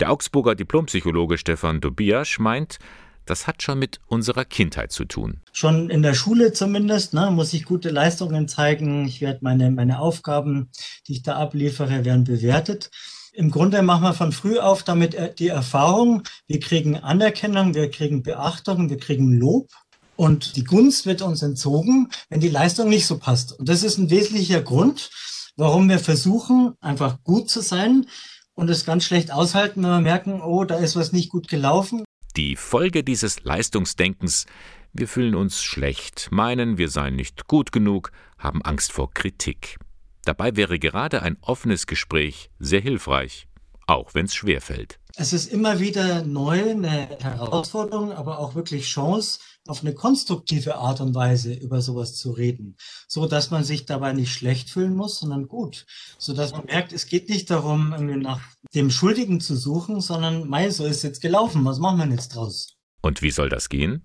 Speaker 2: Der Augsburger Diplompsychologe Stefan Dobiasch meint, das hat schon mit unserer Kindheit zu tun.
Speaker 22: Schon in der Schule zumindest ne, muss ich gute Leistungen zeigen. Ich werde meine, meine Aufgaben, die ich da abliefere, werden bewertet. Im Grunde machen wir von früh auf damit äh, die Erfahrung, wir kriegen Anerkennung, wir kriegen Beachtung, wir kriegen Lob. Und die Gunst wird uns entzogen, wenn die Leistung nicht so passt. Und das ist ein wesentlicher Grund, warum wir versuchen, einfach gut zu sein und es ganz schlecht aushalten, wenn wir merken, oh, da ist was nicht gut gelaufen.
Speaker 2: Die Folge dieses Leistungsdenkens wir fühlen uns schlecht, meinen, wir seien nicht gut genug, haben Angst vor Kritik. Dabei wäre gerade ein offenes Gespräch sehr hilfreich, auch wenn es schwer fällt.
Speaker 22: Es ist immer wieder neu, eine Herausforderung, aber auch wirklich Chance, auf eine konstruktive Art und Weise über sowas zu reden, so dass man sich dabei nicht schlecht fühlen muss, sondern gut, so dass man merkt, es geht nicht darum, irgendwie nach dem Schuldigen zu suchen, sondern, mei, so ist jetzt gelaufen, was machen wir jetzt draus?
Speaker 2: Und wie soll das gehen?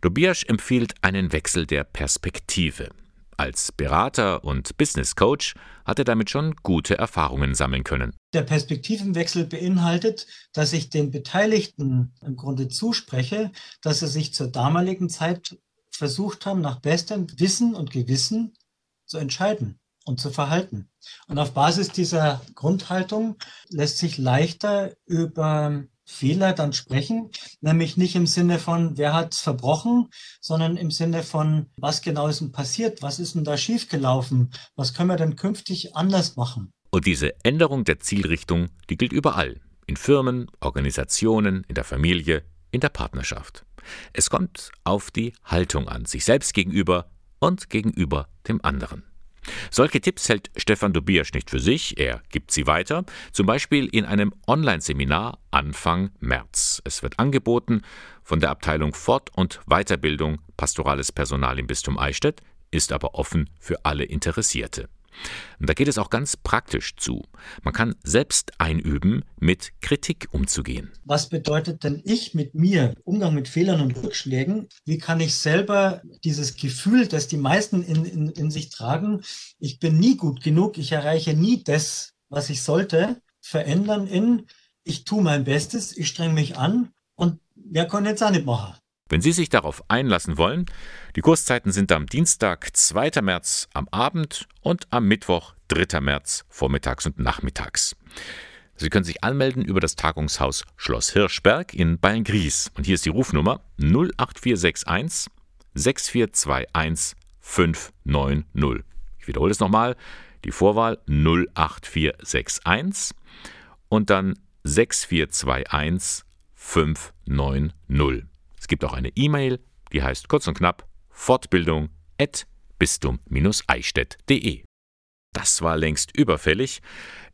Speaker 2: Tobias empfiehlt einen Wechsel der Perspektive. Als Berater und Business Coach hat er damit schon gute Erfahrungen sammeln können.
Speaker 22: Der Perspektivenwechsel beinhaltet, dass ich den Beteiligten im Grunde zuspreche, dass sie sich zur damaligen Zeit versucht haben, nach bestem Wissen und Gewissen zu entscheiden und zu verhalten. Und auf Basis dieser Grundhaltung lässt sich leichter über Fehler dann sprechen, nämlich nicht im Sinne von, wer hat verbrochen, sondern im Sinne von, was genau ist denn passiert, was ist denn da schiefgelaufen, was können wir denn künftig anders machen.
Speaker 2: Und diese Änderung der Zielrichtung, die gilt überall, in Firmen, Organisationen, in der Familie, in der Partnerschaft. Es kommt auf die Haltung an, sich selbst gegenüber und gegenüber dem anderen. Solche Tipps hält Stefan Dobiasch nicht für sich, er gibt sie weiter, zum Beispiel in einem Online-Seminar Anfang März. Es wird angeboten von der Abteilung Fort- und Weiterbildung Pastorales Personal im Bistum Eichstätt, ist aber offen für alle Interessierte. Und da geht es auch ganz praktisch zu. Man kann selbst einüben, mit Kritik umzugehen.
Speaker 22: Was bedeutet denn ich mit mir, Umgang mit Fehlern und Rückschlägen? Wie kann ich selber dieses Gefühl, das die meisten in, in, in sich tragen, ich bin nie gut genug, ich erreiche nie das, was ich sollte, verändern in, ich tue mein Bestes, ich strenge mich an und wer kann jetzt auch nicht machen.
Speaker 2: Wenn Sie sich darauf einlassen wollen, die Kurszeiten sind am Dienstag, 2. März am Abend und am Mittwoch, 3. März vormittags und nachmittags. Sie können sich anmelden über das Tagungshaus Schloss Hirschberg in Beilngries. Und hier ist die Rufnummer 08461 6421 590. Ich wiederhole es nochmal. Die Vorwahl 08461 und dann 6421 590. Es gibt auch eine E-Mail, die heißt kurz und knapp Fortbildung at bistum-eichstätt.de. Das war längst überfällig.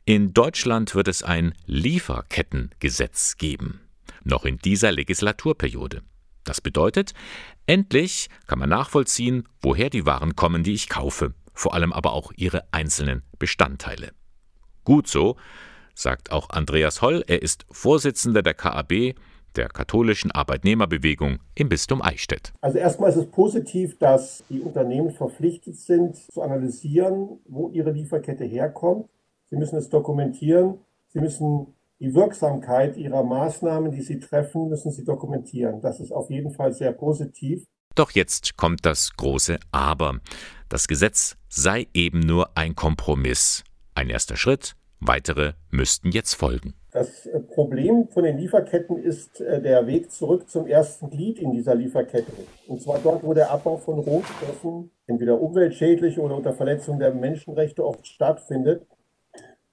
Speaker 2: In Deutschland wird es ein Lieferkettengesetz geben. Noch in dieser Legislaturperiode. Das bedeutet, endlich kann man nachvollziehen, woher die Waren kommen, die ich kaufe, vor allem aber auch ihre einzelnen Bestandteile. Gut so, sagt auch Andreas Holl, er ist Vorsitzender der KAB der katholischen Arbeitnehmerbewegung im Bistum Eichstätt.
Speaker 23: Also erstmal ist es positiv, dass die Unternehmen verpflichtet sind zu analysieren, wo ihre Lieferkette herkommt. Sie müssen es dokumentieren. Sie müssen die Wirksamkeit ihrer Maßnahmen, die sie treffen, müssen sie dokumentieren. Das ist auf jeden Fall sehr positiv.
Speaker 2: Doch jetzt kommt das große Aber. Das Gesetz sei eben nur ein Kompromiss. Ein erster Schritt, weitere müssten jetzt folgen.
Speaker 23: Das äh, Problem von den Lieferketten ist äh, der Weg zurück zum ersten Glied in dieser Lieferkette. Und zwar dort, wo der Abbau von Rohstoffen entweder umweltschädlich oder unter Verletzung der Menschenrechte oft stattfindet.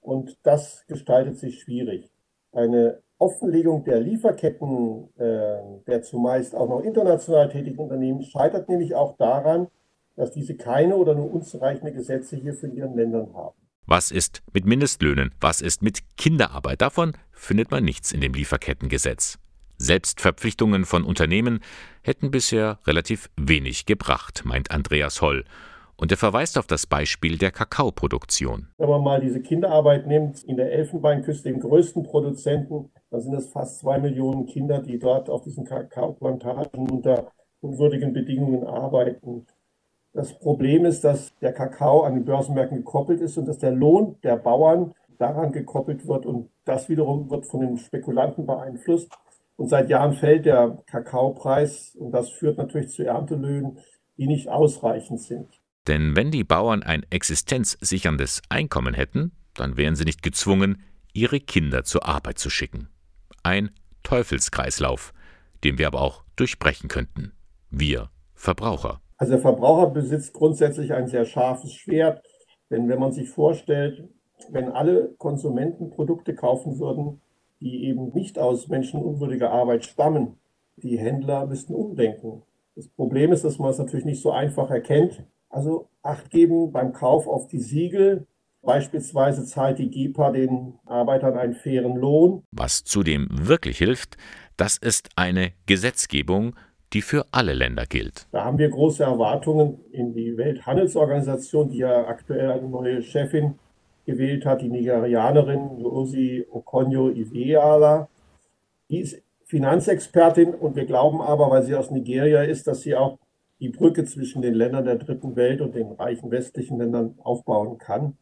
Speaker 23: Und das gestaltet sich schwierig. Eine Offenlegung der Lieferketten äh, der zumeist auch noch international tätigen Unternehmen scheitert nämlich auch daran, dass diese keine oder nur unzureichende Gesetze hier für ihren Ländern haben.
Speaker 2: Was ist mit Mindestlöhnen? Was ist mit Kinderarbeit? Davon findet man nichts in dem Lieferkettengesetz. Selbstverpflichtungen von Unternehmen hätten bisher relativ wenig gebracht, meint Andreas Holl. Und er verweist auf das Beispiel der Kakaoproduktion.
Speaker 23: Wenn man mal diese Kinderarbeit nimmt, in der Elfenbeinküste, dem größten Produzenten, dann sind es fast zwei Millionen Kinder, die dort auf diesen Kakaoplantagen unter unwürdigen Bedingungen arbeiten. Das Problem ist, dass der Kakao an den Börsenmärkten gekoppelt ist und dass der Lohn der Bauern daran gekoppelt wird und das wiederum wird von den Spekulanten beeinflusst. Und seit Jahren fällt der Kakaopreis und das führt natürlich zu Erntelöhnen, die nicht ausreichend sind.
Speaker 2: Denn wenn die Bauern ein existenzsicherndes Einkommen hätten, dann wären sie nicht gezwungen, ihre Kinder zur Arbeit zu schicken. Ein Teufelskreislauf, den wir aber auch durchbrechen könnten. Wir Verbraucher.
Speaker 23: Also der Verbraucher besitzt grundsätzlich ein sehr scharfes Schwert, denn wenn man sich vorstellt, wenn alle Konsumenten Produkte kaufen würden, die eben nicht aus menschenunwürdiger Arbeit stammen. Die Händler müssten umdenken. Das Problem ist, dass man es natürlich nicht so einfach erkennt. Also Acht geben beim Kauf auf die Siegel. Beispielsweise zahlt die GEPA den Arbeitern einen fairen Lohn.
Speaker 2: Was zudem wirklich hilft, das ist eine Gesetzgebung, die für alle Länder gilt.
Speaker 23: Da haben wir große Erwartungen in die Welthandelsorganisation, die ja aktuell eine neue Chefin gewählt hat, die Nigerianerin Rosi Okonjo-Iweala. Die ist Finanzexpertin und wir glauben aber, weil sie aus Nigeria ist, dass sie auch die Brücke zwischen den Ländern der dritten Welt und den reichen westlichen Ländern aufbauen kann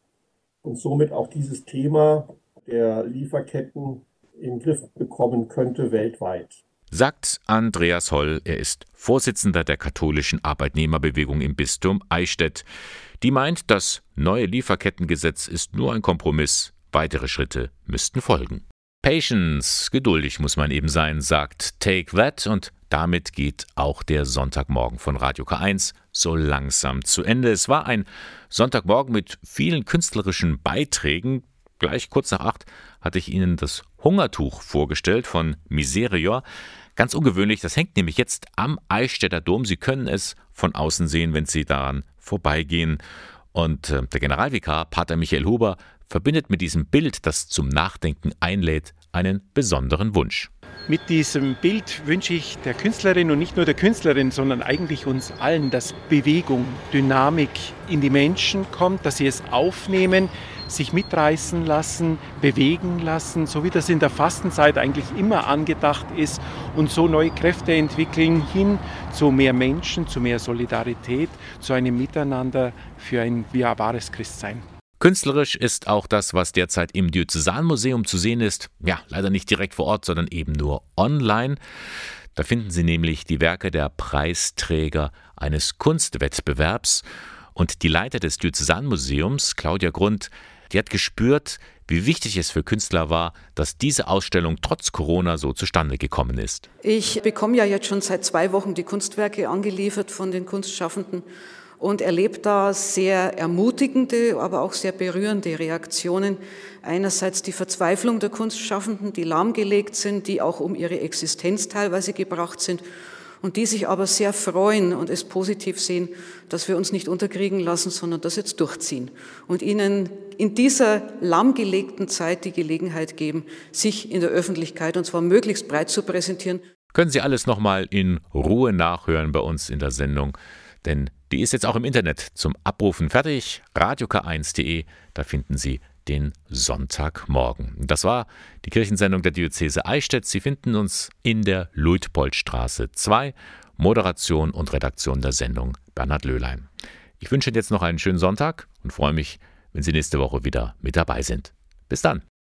Speaker 23: und somit auch dieses Thema der Lieferketten in den Griff bekommen könnte weltweit.
Speaker 2: Sagt Andreas Holl, er ist Vorsitzender der katholischen Arbeitnehmerbewegung im Bistum Eichstätt. Die meint, das neue Lieferkettengesetz ist nur ein Kompromiss, weitere Schritte müssten folgen. Patience, geduldig muss man eben sein, sagt Take That und damit geht auch der Sonntagmorgen von Radio K1 so langsam zu Ende. Es war ein Sonntagmorgen mit vielen künstlerischen Beiträgen. Gleich kurz nach acht hatte ich Ihnen das Hungertuch vorgestellt von Miserior. Ganz ungewöhnlich, das hängt nämlich jetzt am Eichstätter Dom. Sie können es von außen sehen, wenn Sie daran vorbeigehen. Und äh, der Generalvikar, Pater Michael Huber, verbindet mit diesem Bild, das zum Nachdenken einlädt, einen besonderen Wunsch.
Speaker 21: Mit diesem Bild wünsche ich der Künstlerin und nicht nur der Künstlerin, sondern eigentlich uns allen, dass Bewegung, Dynamik in die Menschen kommt, dass sie es aufnehmen, sich mitreißen lassen, bewegen lassen, so wie das in der Fastenzeit eigentlich immer angedacht ist und so neue Kräfte entwickeln hin zu mehr Menschen, zu mehr Solidarität, zu einem Miteinander für ein wahres Christsein.
Speaker 2: Künstlerisch ist auch das, was derzeit im Diözesanmuseum zu sehen ist. Ja, leider nicht direkt vor Ort, sondern eben nur online. Da finden Sie nämlich die Werke der Preisträger eines Kunstwettbewerbs. Und die Leiter des Diözesanmuseums, Claudia Grund, die hat gespürt, wie wichtig es für Künstler war, dass diese Ausstellung trotz Corona so zustande gekommen ist.
Speaker 13: Ich bekomme ja jetzt schon seit zwei Wochen die Kunstwerke angeliefert von den Kunstschaffenden und erlebt da sehr ermutigende, aber auch sehr berührende Reaktionen. Einerseits die Verzweiflung der Kunstschaffenden, die lahmgelegt sind, die auch um ihre Existenz teilweise gebracht sind und die sich aber sehr freuen und es positiv sehen, dass wir uns nicht unterkriegen lassen, sondern das jetzt durchziehen und ihnen in dieser lahmgelegten Zeit die Gelegenheit geben, sich in der Öffentlichkeit und zwar möglichst breit zu präsentieren.
Speaker 2: Können Sie alles nochmal in Ruhe nachhören bei uns in der Sendung, denn die ist jetzt auch im Internet zum Abrufen fertig. radiok1.de, da finden Sie den Sonntagmorgen. Das war die Kirchensendung der Diözese Eichstätt. Sie finden uns in der Luitpoldstraße 2. Moderation und Redaktion der Sendung Bernhard Löhlein. Ich wünsche Ihnen jetzt noch einen schönen Sonntag und freue mich, wenn Sie nächste Woche wieder mit dabei sind. Bis dann.